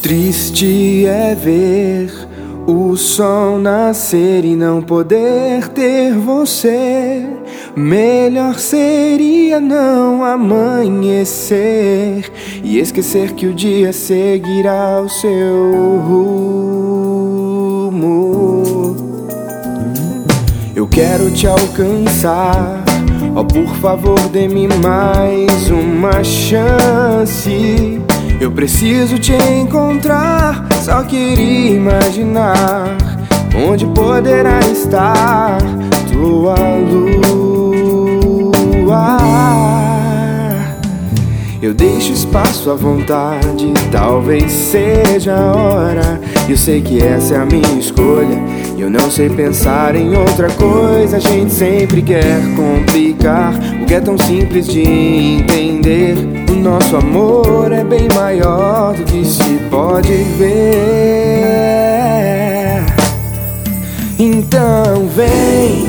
Triste é ver o sol nascer e não poder ter você. Melhor seria não amanhecer e esquecer que o dia seguirá o seu rumo. Quero te alcançar. Oh, por favor, dê-me mais uma chance. Eu preciso te encontrar. Só queria imaginar onde poderá estar tua lua. Eu deixo espaço à vontade, talvez seja a hora. Eu sei que essa é a minha escolha. Eu não sei pensar em outra coisa. A gente sempre quer complicar o que é tão simples de entender. O nosso amor é bem maior do que se pode ver. Então vem,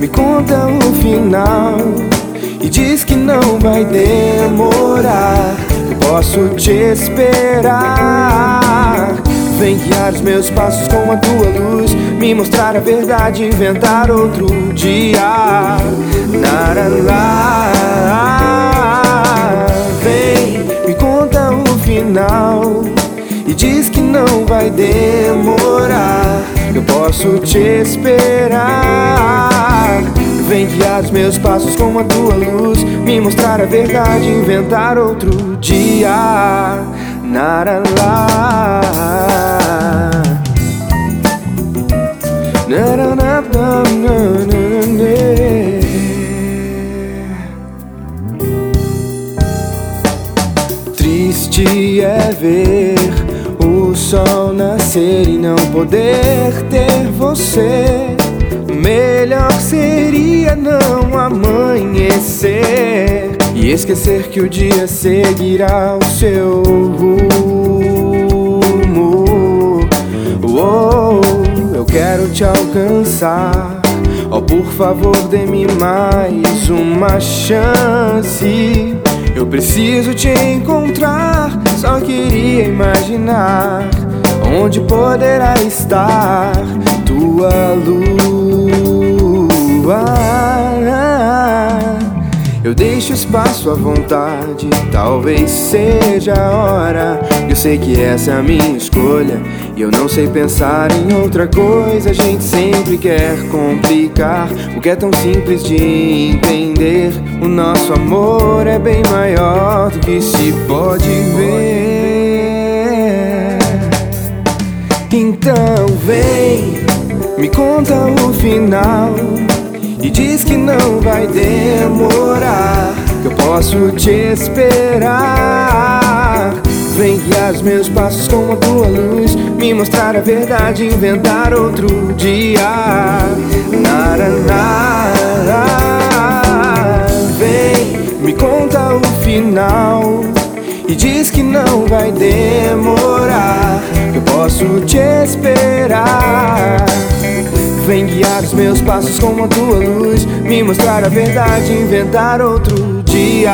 me conta o final. Diz que não vai demorar. Eu posso te esperar. Vem guiar os meus passos com a tua luz. Me mostrar a verdade, inventar outro dia. Naralá. Vem, me conta o final. E diz que não vai demorar. Eu posso te esperar. Vem guiar os meus passos com a tua luz. Me mostrar a verdade, inventar outro dia. Naralá Triste é ver o sol nascer e não poder ter você. Melhor seria não amanhecer e esquecer que o dia seguirá o seu rumo. Oh, eu quero te alcançar. Oh, por favor, dê-me mais uma chance. Eu preciso te encontrar. Só queria imaginar onde poderá estar tua luz. Eu deixo espaço à vontade, talvez seja a hora. Eu sei que essa é a minha escolha. E eu não sei pensar em outra coisa. A gente sempre quer complicar o que é tão simples de entender. O nosso amor é bem maior do que se pode ver. Então vem, me conta o final. E diz que não vai demorar Que eu posso te esperar. Vem guiar os meus passos com a tua luz Me mostrar a verdade, inventar outro dia. Naraná. Vem, me conta o final. E diz que não vai demorar Que eu posso te esperar Vem guiar os meus passos com a tua luz. Me mostrar a verdade, inventar outro dia